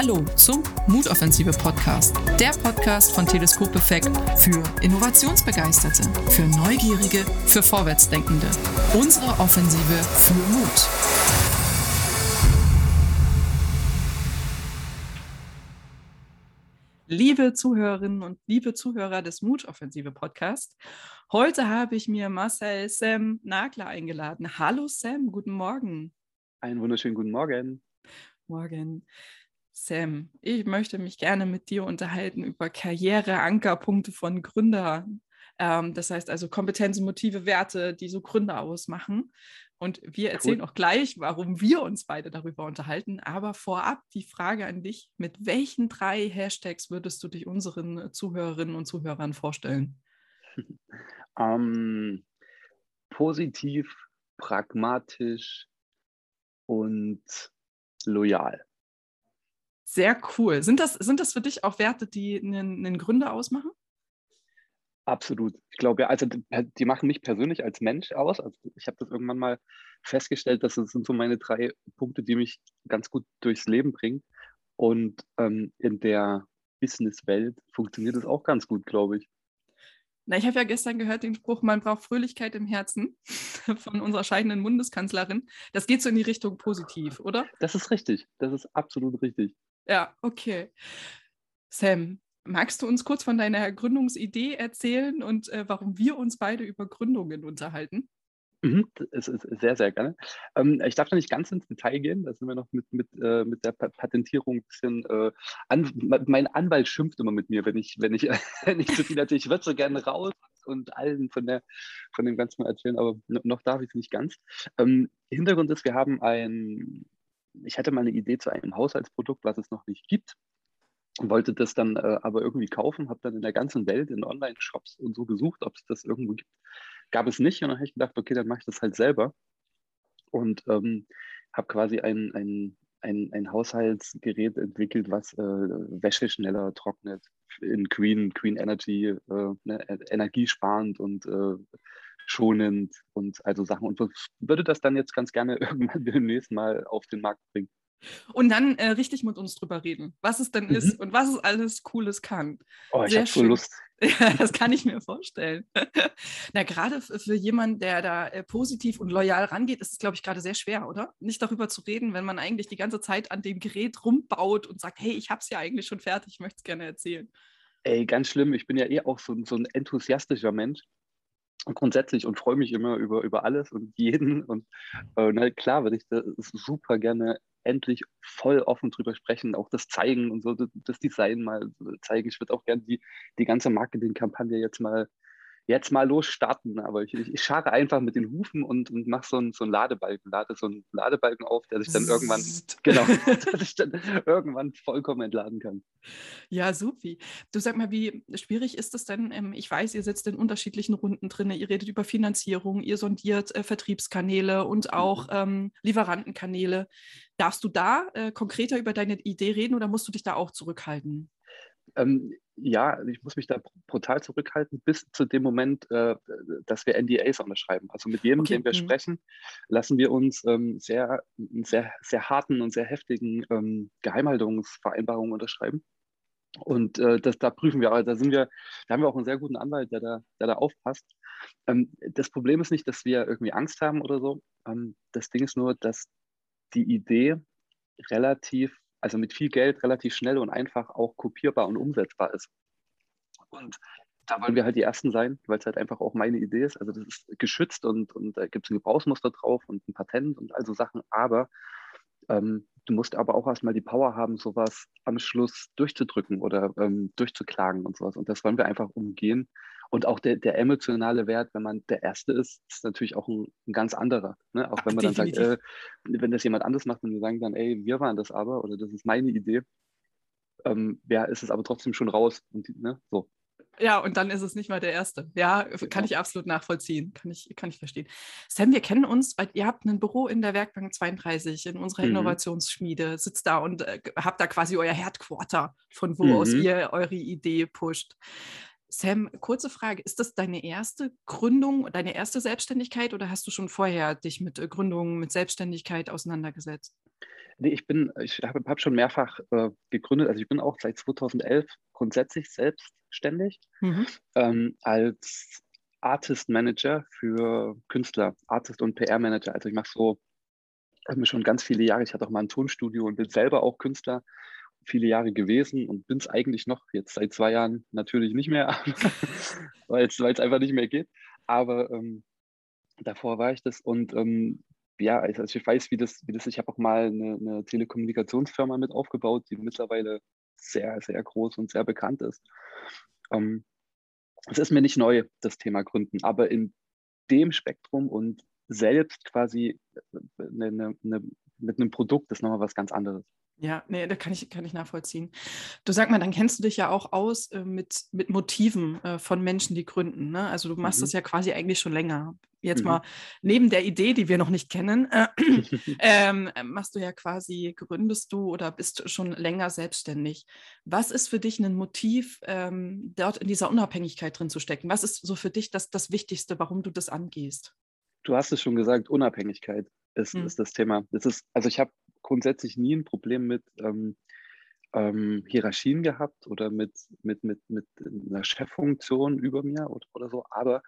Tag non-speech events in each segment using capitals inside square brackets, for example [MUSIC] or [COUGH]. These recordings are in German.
Hallo zum Mutoffensive Podcast, der Podcast von Teleskop Effekt für Innovationsbegeisterte, für Neugierige, für Vorwärtsdenkende. Unsere Offensive für Mut. Liebe Zuhörerinnen und liebe Zuhörer des Mutoffensive Podcast, heute habe ich mir Marcel Sam Nagler eingeladen. Hallo Sam, guten Morgen. Einen wunderschönen guten Morgen. Morgen. Sam, ich möchte mich gerne mit dir unterhalten über Karriereankerpunkte von Gründern. Ähm, das heißt also Kompetenzen, Motive, Werte, die so Gründer ausmachen. Und wir erzählen cool. auch gleich, warum wir uns beide darüber unterhalten. Aber vorab die Frage an dich: Mit welchen drei Hashtags würdest du dich unseren Zuhörerinnen und Zuhörern vorstellen? [LAUGHS] ähm, positiv, pragmatisch und loyal. Sehr cool. Sind das, sind das für dich auch Werte, die einen, einen Gründer ausmachen? Absolut. Ich glaube, also die machen mich persönlich als Mensch aus. Also ich habe das irgendwann mal festgestellt, dass das sind so meine drei Punkte, die mich ganz gut durchs Leben bringen. Und ähm, in der Businesswelt funktioniert das auch ganz gut, glaube ich. Na, ich habe ja gestern gehört den Spruch, man braucht Fröhlichkeit im Herzen [LAUGHS] von unserer scheidenden Bundeskanzlerin. Das geht so in die Richtung positiv, oder? Das ist richtig. Das ist absolut richtig. Ja, okay. Sam, magst du uns kurz von deiner Gründungsidee erzählen und äh, warum wir uns beide über Gründungen unterhalten? Mhm, ist sehr, sehr gerne. Ähm, ich darf da nicht ganz ins Detail gehen, da sind wir noch mit, mit, äh, mit der Patentierung ein bisschen. Äh, an, mein Anwalt schimpft immer mit mir, wenn ich, wenn ich, [LAUGHS] wenn ich zu viel erzähle. Ich würde so gerne raus und allen von, der, von dem Ganzen erzählen, aber noch darf ich es nicht ganz. Ähm, Hintergrund ist, wir haben ein, ich hatte mal eine Idee zu einem Haushaltsprodukt, was es noch nicht gibt. Wollte das dann äh, aber irgendwie kaufen, habe dann in der ganzen Welt in Online-Shops und so gesucht, ob es das irgendwo gibt. Gab es nicht und dann habe ich gedacht, okay, dann mache ich das halt selber. Und ähm, habe quasi ein, ein, ein, ein Haushaltsgerät entwickelt, was äh, Wäsche schneller trocknet, in Green, Green Energy, äh, ne, energiesparend und äh, schonend und also Sachen. Und würde das dann jetzt ganz gerne [LAUGHS] irgendwann demnächst mal auf den Markt bringen. Und dann äh, richtig mit uns drüber reden, was es denn mhm. ist und was es alles Cooles kann. Oh, ich habe so Lust. [LAUGHS] Ja, das kann ich mir vorstellen. [LAUGHS] Na, gerade für jemanden, der da äh, positiv und loyal rangeht, ist es, glaube ich, gerade sehr schwer, oder? Nicht darüber zu reden, wenn man eigentlich die ganze Zeit an dem Gerät rumbaut und sagt, hey, ich habe es ja eigentlich schon fertig, ich möchte es gerne erzählen. Ey, ganz schlimm. Ich bin ja eh auch so, so ein enthusiastischer Mensch grundsätzlich und freue mich immer über, über alles und jeden. Und äh, na, klar würde ich da super gerne endlich voll offen drüber sprechen, auch das zeigen und so, das Design mal zeigen. Ich würde auch gerne die, die ganze Marketingkampagne jetzt mal jetzt mal losstarten, aber ich, ich, ich scharre einfach mit den Hufen und, und mache so einen so Ladebalken, lade so einen Ladebalken auf, der sich dann irgendwann, [LAUGHS] genau, [LAUGHS] dass ich dann irgendwann vollkommen entladen kann. Ja, supi. Du sag mal, wie schwierig ist das denn? Ähm, ich weiß, ihr sitzt in unterschiedlichen Runden drin, ihr redet über Finanzierung, ihr sondiert äh, Vertriebskanäle und auch mhm. ähm, Lieferantenkanäle. Darfst du da äh, konkreter über deine Idee reden oder musst du dich da auch zurückhalten? Ähm, ja, ich muss mich da brutal zurückhalten, bis zu dem Moment, äh, dass wir NDAs unterschreiben. Also mit jedem, okay. dem wir mhm. sprechen, lassen wir uns ähm, sehr, sehr, sehr harten und sehr heftigen ähm, Geheimhaltungsvereinbarungen unterschreiben. Und äh, das, da prüfen wir, da sind wir, da haben wir auch einen sehr guten Anwalt, der da, der da aufpasst. Ähm, das Problem ist nicht, dass wir irgendwie Angst haben oder so. Ähm, das Ding ist nur, dass die Idee relativ also mit viel Geld relativ schnell und einfach auch kopierbar und umsetzbar ist. Und da wollen wir halt die Ersten sein, weil es halt einfach auch meine Idee ist. Also das ist geschützt und, und da gibt es ein Gebrauchsmuster drauf und ein Patent und all so Sachen. Aber ähm, du musst aber auch erstmal die Power haben, sowas am Schluss durchzudrücken oder ähm, durchzuklagen und sowas. Und das wollen wir einfach umgehen. Und auch der, der emotionale Wert, wenn man der Erste ist, ist natürlich auch ein, ein ganz anderer. Ne? Auch wenn man Definitiv. dann sagt, äh, wenn das jemand anders macht und wir sagen dann, ey, wir waren das aber oder das ist meine Idee, ähm, ja, ist es aber trotzdem schon raus. Und, ne? so. Ja, und dann ist es nicht mal der Erste. Ja, kann genau. ich absolut nachvollziehen. Kann ich, kann ich verstehen. Sam, wir kennen uns, weil ihr habt ein Büro in der Werkbank 32 in unserer mhm. Innovationsschmiede, sitzt da und äh, habt da quasi euer Headquarter, von wo mhm. aus ihr eure Idee pusht. Sam, kurze Frage, ist das deine erste Gründung, deine erste Selbstständigkeit oder hast du schon vorher dich mit äh, Gründungen, mit Selbstständigkeit auseinandergesetzt? Nee, ich bin, ich habe hab schon mehrfach äh, gegründet. Also ich bin auch seit 2011 grundsätzlich selbstständig mhm. ähm, als Artist Manager für Künstler, Artist und PR Manager. Also ich mache so habe mir schon ganz viele Jahre, ich hatte auch mal ein Tonstudio und bin selber auch Künstler, viele Jahre gewesen und bin es eigentlich noch jetzt seit zwei Jahren natürlich nicht mehr, [LAUGHS] weil es einfach nicht mehr geht. Aber ähm, davor war ich das und ähm, ja, also ich weiß, wie das, wie das ich habe auch mal eine, eine, Telekommunikationsfirma mit aufgebaut, die mittlerweile sehr, sehr groß und sehr bekannt ist. Ähm, es ist mir nicht neu, das Thema Gründen, aber in dem Spektrum und selbst quasi eine, eine, eine, mit einem Produkt ist nochmal was ganz anderes. Ja, nee, da kann ich, kann ich nachvollziehen. Du sag mal, dann kennst du dich ja auch aus äh, mit, mit Motiven äh, von Menschen, die gründen. Ne? Also du machst mhm. das ja quasi eigentlich schon länger. Jetzt mhm. mal neben der Idee, die wir noch nicht kennen, äh, [LAUGHS] [CLEARS THROAT] ähm, machst du ja quasi, gründest du oder bist schon länger selbstständig. Was ist für dich ein Motiv, ähm, dort in dieser Unabhängigkeit drin zu stecken? Was ist so für dich das, das Wichtigste, warum du das angehst? Du hast es schon gesagt, Unabhängigkeit ist, mhm. ist das Thema. Das ist, also ich habe grundsätzlich nie ein Problem mit ähm, ähm, Hierarchien gehabt oder mit, mit, mit, mit einer Cheffunktion über mir oder, oder so. Aber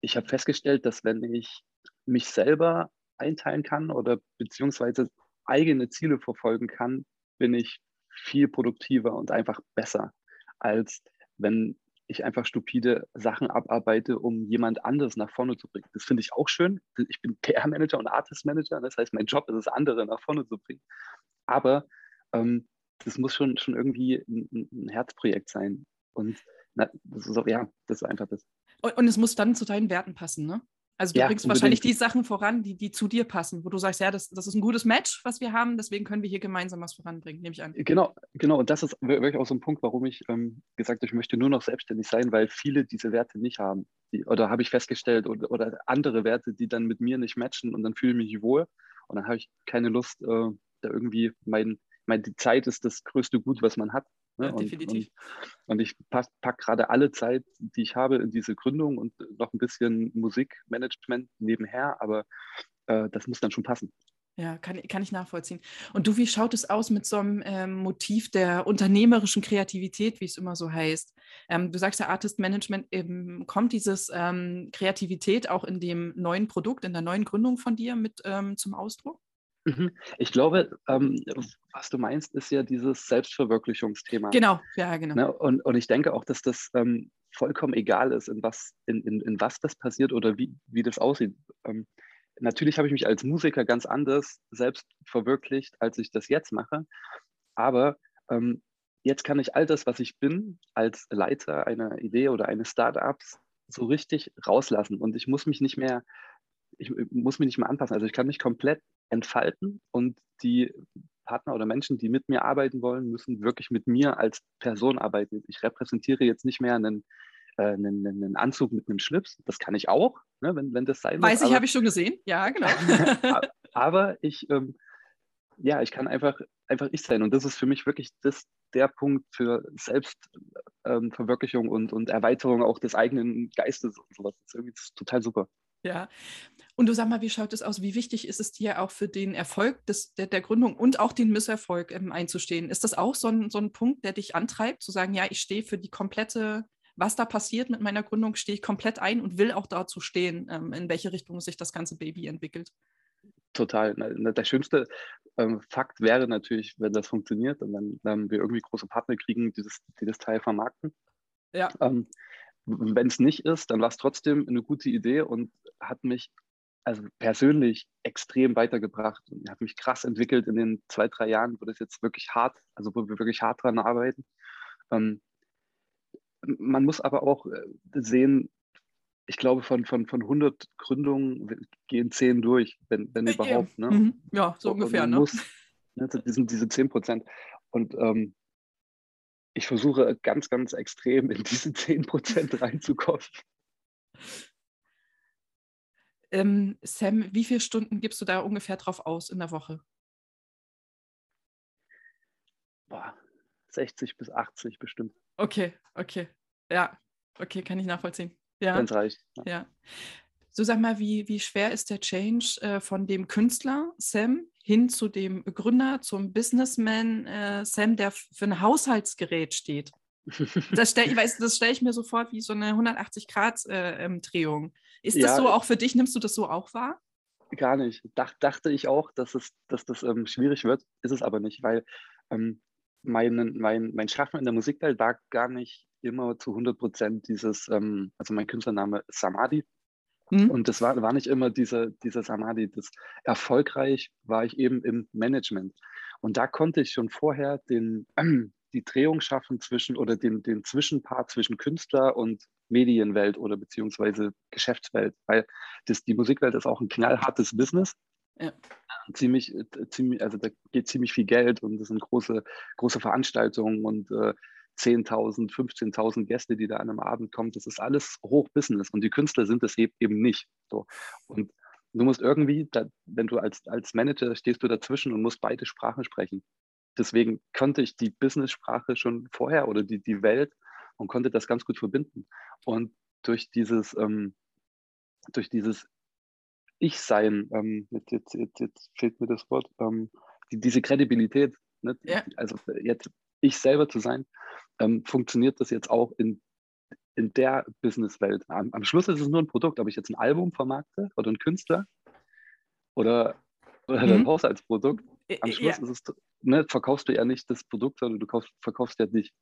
ich habe festgestellt, dass wenn ich mich selber einteilen kann oder beziehungsweise eigene Ziele verfolgen kann, bin ich viel produktiver und einfach besser, als wenn ich einfach stupide Sachen abarbeite, um jemand anderes nach vorne zu bringen. Das finde ich auch schön. Ich bin PR-Manager und Artist-Manager. Das heißt, mein Job ist es, andere nach vorne zu bringen. Aber ähm, das muss schon, schon irgendwie ein, ein Herzprojekt sein. Und na, das ist auch, ja, das ist einfach das. Und, und es muss dann zu deinen Werten passen, ne? Also du ja, bringst unbedingt. wahrscheinlich die Sachen voran, die, die zu dir passen, wo du sagst, ja, das, das ist ein gutes Match, was wir haben, deswegen können wir hier gemeinsam was voranbringen, nehme ich an. Genau, genau. Und das ist wirklich auch so ein Punkt, warum ich ähm, gesagt habe, ich möchte nur noch selbstständig sein, weil viele diese Werte nicht haben. Die, oder habe ich festgestellt, oder, oder, andere Werte, die dann mit mir nicht matchen und dann fühle ich mich wohl und dann habe ich keine Lust, äh, da irgendwie mein, mein, die Zeit ist das größte Gut, was man hat. Ne? Ja, definitiv. Und, und ich packe pack gerade alle Zeit, die ich habe, in diese Gründung und noch ein bisschen Musikmanagement nebenher, aber äh, das muss dann schon passen. Ja, kann, kann ich nachvollziehen. Und du, wie schaut es aus mit so einem ähm, Motiv der unternehmerischen Kreativität, wie es immer so heißt? Ähm, du sagst ja, Artist Management, eben, kommt dieses ähm, Kreativität auch in dem neuen Produkt, in der neuen Gründung von dir mit ähm, zum Ausdruck? Mhm. Ich glaube, ähm, was du meinst, ist ja dieses Selbstverwirklichungsthema. Genau, ja, genau. Ne? Und, und ich denke auch, dass das ähm, vollkommen egal ist, in was, in, in, in was das passiert oder wie, wie das aussieht. Ähm, natürlich habe ich mich als Musiker ganz anders selbst verwirklicht, als ich das jetzt mache. Aber ähm, jetzt kann ich all das, was ich bin, als Leiter einer Idee oder eines Startups, so richtig rauslassen. Und ich muss mich nicht mehr ich muss mich nicht mehr anpassen. Also ich kann mich komplett entfalten und die Partner oder Menschen, die mit mir arbeiten wollen, müssen wirklich mit mir als Person arbeiten. Ich repräsentiere jetzt nicht mehr einen, äh, einen, einen Anzug mit einem Schlips. Das kann ich auch, ne, wenn, wenn das sein Weiß muss. ich, habe ich schon gesehen. Ja, genau. [LAUGHS] [LAUGHS] aber ich, ähm, ja, ich kann einfach, einfach ich sein. Und das ist für mich wirklich das, der Punkt für Selbstverwirklichung ähm, und, und Erweiterung auch des eigenen Geistes und sowas. Das ist irgendwie total super. Ja. Und du sag mal, wie schaut es aus? Wie wichtig ist es dir auch für den Erfolg des, der, der Gründung und auch den Misserfolg ähm, einzustehen? Ist das auch so ein, so ein Punkt, der dich antreibt, zu sagen, ja, ich stehe für die komplette, was da passiert mit meiner Gründung, stehe ich komplett ein und will auch dazu stehen, ähm, in welche Richtung sich das ganze Baby entwickelt? Total. Der schönste ähm, Fakt wäre natürlich, wenn das funktioniert und dann, dann wir irgendwie große Partner kriegen, die das, die das Teil vermarkten. Ja. Ähm, wenn es nicht ist, dann war es trotzdem eine gute Idee und hat mich also persönlich extrem weitergebracht und hat mich krass entwickelt in den zwei, drei Jahren, wo das jetzt wirklich hart, also wo wir wirklich hart dran arbeiten. Ähm, man muss aber auch äh, sehen, ich glaube, von, von, von 100 Gründungen gehen 10 durch, wenn, wenn überhaupt. Ne? Mhm. Ja, so ungefähr. Ne? Muss, ne, diese, diese 10 Prozent. Und ähm, ich versuche ganz, ganz extrem in diese 10% reinzukommen. [LAUGHS] Ähm, Sam, wie viele Stunden gibst du da ungefähr drauf aus in der Woche? Boah, 60 bis 80 bestimmt. Okay, okay. Ja, okay, kann ich nachvollziehen. Ja. Wenn es reicht. Ja. ja. So sag mal, wie, wie schwer ist der Change äh, von dem Künstler Sam hin zu dem Gründer, zum Businessman äh, Sam, der für ein Haushaltsgerät steht. [LAUGHS] Das stelle stell ich mir so vor wie so eine 180-Grad-Drehung. Äh, ähm, ist ja, das so auch für dich? Nimmst du das so auch wahr? Gar nicht. Dach, dachte ich auch, dass, es, dass das ähm, schwierig wird. Ist es aber nicht, weil ähm, mein, mein, mein Schaffen in der Musikwelt war gar nicht immer zu 100 Prozent dieses, ähm, also mein Künstlername ist Samadhi. Mhm. Und das war, war nicht immer dieser, dieser Samadhi. Das erfolgreich war ich eben im Management. Und da konnte ich schon vorher den, die Drehung schaffen zwischen oder den, den Zwischenpart zwischen Künstler und Medienwelt oder beziehungsweise Geschäftswelt, weil das, die Musikwelt ist auch ein knallhartes Business. Ja. Ziemlich, äh, ziemlich, also da geht ziemlich viel Geld und das sind große, große Veranstaltungen und äh, 10.000, 15.000 Gäste, die da an einem Abend kommen. Das ist alles Hochbusiness und die Künstler sind es eben nicht. So. Und du musst irgendwie, da, wenn du als, als Manager stehst du dazwischen und musst beide Sprachen sprechen. Deswegen konnte ich die Business-Sprache schon vorher oder die, die Welt und konnte das ganz gut verbinden. Und durch dieses, ähm, durch dieses Ich-Sein, ähm, jetzt, jetzt, jetzt, jetzt, fehlt mir das Wort, ähm, die, diese Kredibilität, ne? ja. also jetzt ich selber zu sein, ähm, funktioniert das jetzt auch in, in der Businesswelt. Am, am Schluss ist es nur ein Produkt, ob ich jetzt ein Album vermarkte oder ein Künstler oder, oder mhm. ein Haushaltsprodukt. Am Schluss ja. ist es, ne, verkaufst du ja nicht das Produkt, sondern du kaufst, verkaufst ja dich.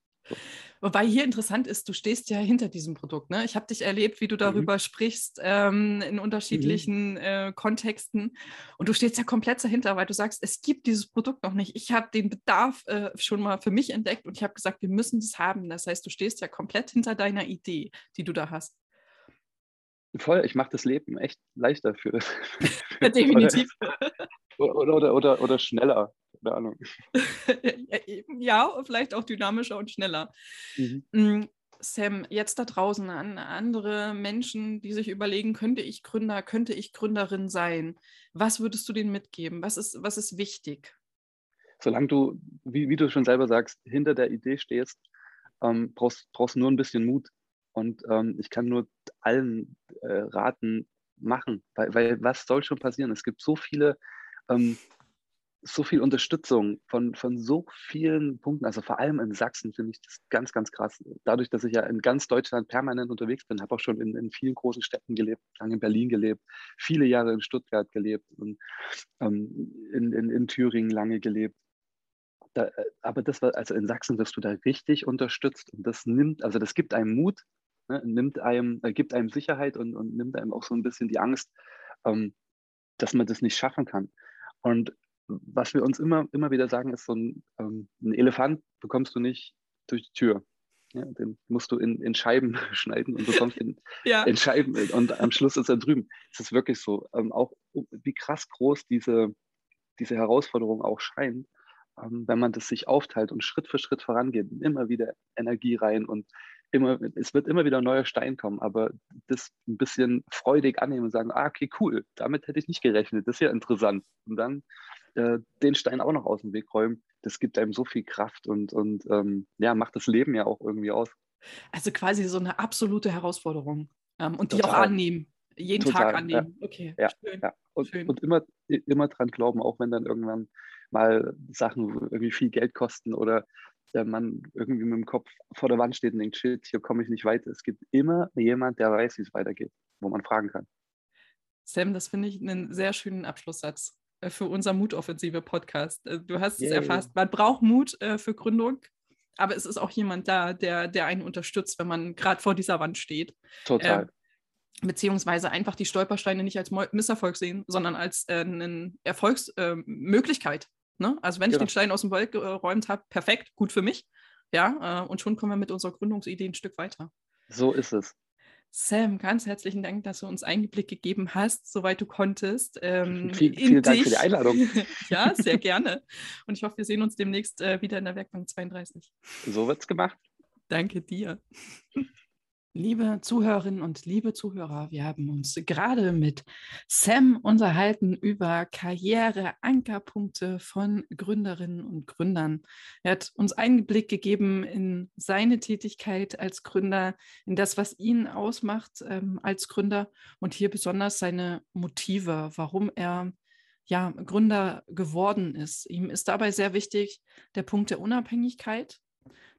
Wobei hier interessant ist, du stehst ja hinter diesem Produkt. Ne? Ich habe dich erlebt, wie du mhm. darüber mhm. sprichst ähm, in unterschiedlichen mhm. äh, Kontexten. Und du stehst ja komplett dahinter, weil du sagst, es gibt dieses Produkt noch nicht. Ich habe den Bedarf äh, schon mal für mich entdeckt und ich habe gesagt, wir müssen das haben. Das heißt, du stehst ja komplett hinter deiner Idee, die du da hast. Voll, ich mache das Leben echt leichter für. [LAUGHS] Definitiv. Oder, oder, oder, oder schneller keine Ahnung. [LAUGHS] ja, vielleicht auch dynamischer und schneller. Mhm. Mm, Sam, jetzt da draußen an andere Menschen, die sich überlegen, könnte ich Gründer, könnte ich Gründerin sein? Was würdest du denen mitgeben? Was ist, was ist wichtig? Solange du, wie, wie du schon selber sagst, hinter der Idee stehst, ähm, brauchst, brauchst nur ein bisschen Mut. Und ähm, ich kann nur allen äh, raten, machen, weil, weil was soll schon passieren? Es gibt so viele ähm, so viel Unterstützung von, von so vielen Punkten, also vor allem in Sachsen finde ich das ganz, ganz krass. Dadurch, dass ich ja in ganz Deutschland permanent unterwegs bin, habe auch schon in, in vielen großen Städten gelebt, lange in Berlin gelebt, viele Jahre in Stuttgart gelebt und ähm, in, in, in Thüringen lange gelebt. Da, äh, aber das war, also in Sachsen wirst du da richtig unterstützt und das nimmt, also das gibt einem Mut, ne, nimmt einem, äh, gibt einem Sicherheit und, und nimmt einem auch so ein bisschen die Angst, ähm, dass man das nicht schaffen kann. Und was wir uns immer, immer wieder sagen, ist so ein, ähm, ein Elefant bekommst du nicht durch die Tür. Ja, den musst du in, in Scheiben [LAUGHS] schneiden und bekommst ihn [LAUGHS] ja. in Scheiben und am Schluss ist er drüben. Es ist wirklich so. Ähm, auch wie krass groß diese, diese Herausforderung auch scheint, ähm, wenn man das sich aufteilt und Schritt für Schritt vorangeht, immer wieder Energie rein und immer, es wird immer wieder ein neuer Stein kommen, aber das ein bisschen freudig annehmen und sagen, ah, okay, cool, damit hätte ich nicht gerechnet, das ist ja interessant. Und dann äh, den Stein auch noch aus dem Weg räumen, das gibt einem so viel Kraft und, und ähm, ja, macht das Leben ja auch irgendwie aus. Also quasi so eine absolute Herausforderung ähm, und die Total. auch annehmen, jeden Total, Tag annehmen. Ja. Okay, ja, schön. Ja. Und, schön. und immer, immer dran glauben, auch wenn dann irgendwann mal Sachen irgendwie viel Geld kosten oder der Mann irgendwie mit dem Kopf vor der Wand steht und denkt, shit, hier komme ich nicht weiter. Es gibt immer jemand, der weiß, wie es weitergeht, wo man fragen kann. Sam, das finde ich einen sehr schönen Abschlusssatz. Äh, für unser Mutoffensive-Podcast. Äh, du hast yeah. es erfasst. Man braucht Mut äh, für Gründung, aber es ist auch jemand da, der, der einen unterstützt, wenn man gerade vor dieser Wand steht. Total. Äh, beziehungsweise einfach die Stolpersteine nicht als Misserfolg sehen, sondern als äh, eine Erfolgsmöglichkeit. Äh, ne? Also wenn ich den Stein aus dem Wald geräumt habe, perfekt, gut für mich. Ja, und schon kommen wir mit unserer Gründungsidee ein Stück weiter. So ist es. Sam, ganz herzlichen Dank, dass du uns Einblick gegeben hast, soweit du konntest. Ähm, Viel, [LAUGHS] vielen Dank für die Einladung. [LAUGHS] ja, sehr [LAUGHS] gerne. Und ich hoffe, wir sehen uns demnächst äh, wieder in der Werkbank 32. So wird's gemacht. Danke dir. Liebe Zuhörerinnen und liebe Zuhörer, wir haben uns gerade mit Sam unterhalten über Karriere-Ankerpunkte von Gründerinnen und Gründern. Er hat uns einen Blick gegeben in seine Tätigkeit als Gründer, in das, was ihn ausmacht ähm, als Gründer und hier besonders seine Motive, warum er ja, Gründer geworden ist. Ihm ist dabei sehr wichtig der Punkt der Unabhängigkeit.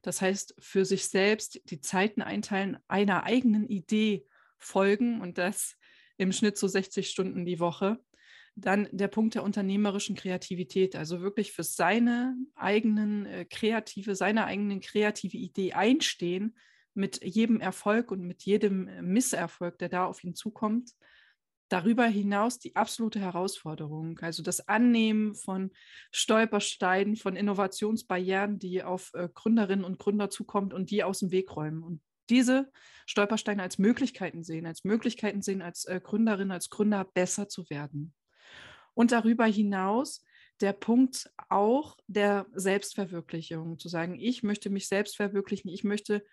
Das heißt, für sich selbst die Zeiten einteilen, einer eigenen Idee folgen und das im Schnitt so 60 Stunden die Woche. Dann der Punkt der unternehmerischen Kreativität, also wirklich für seine eigenen äh, kreative, seine eigenen kreative Idee einstehen, mit jedem Erfolg und mit jedem äh, Misserfolg, der da auf ihn zukommt. Darüber hinaus die absolute Herausforderung, also das Annehmen von Stolpersteinen, von Innovationsbarrieren, die auf äh, Gründerinnen und Gründer zukommt und die aus dem Weg räumen. Und diese Stolpersteine als Möglichkeiten sehen, als Möglichkeiten sehen, als äh, Gründerin, als Gründer besser zu werden. Und darüber hinaus der Punkt auch der Selbstverwirklichung, zu sagen, ich möchte mich selbst verwirklichen, ich möchte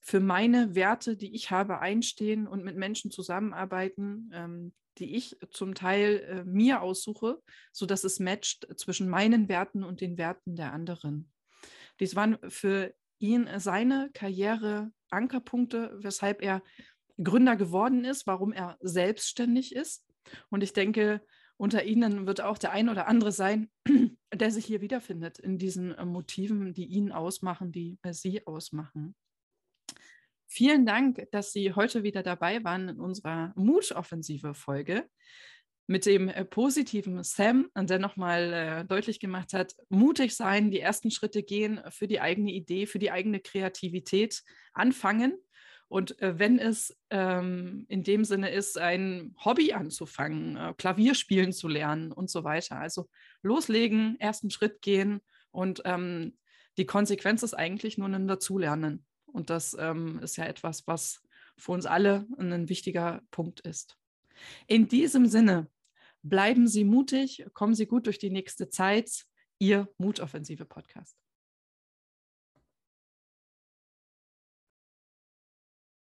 für meine Werte, die ich habe, einstehen und mit Menschen zusammenarbeiten, ähm, die ich zum Teil äh, mir aussuche, sodass es matcht zwischen meinen Werten und den Werten der anderen. Dies waren für ihn seine Karriere Ankerpunkte, weshalb er Gründer geworden ist, warum er selbstständig ist. Und ich denke, unter Ihnen wird auch der ein oder andere sein, [CLEARS THROAT] der sich hier wiederfindet in diesen äh, Motiven, die ihn ausmachen, die äh, Sie ausmachen. Vielen Dank, dass Sie heute wieder dabei waren in unserer Mutoffensive-Folge mit dem äh, positiven Sam, der nochmal äh, deutlich gemacht hat, mutig sein, die ersten Schritte gehen für die eigene Idee, für die eigene Kreativität, anfangen. Und äh, wenn es ähm, in dem Sinne ist, ein Hobby anzufangen, Klavier spielen zu lernen und so weiter. Also loslegen, ersten Schritt gehen und ähm, die Konsequenz ist eigentlich nur ein Dazulernen. Und das ähm, ist ja etwas, was für uns alle ein wichtiger Punkt ist. In diesem Sinne Bleiben Sie mutig, kommen Sie gut durch die nächste Zeit. Ihr Mutoffensive Podcast.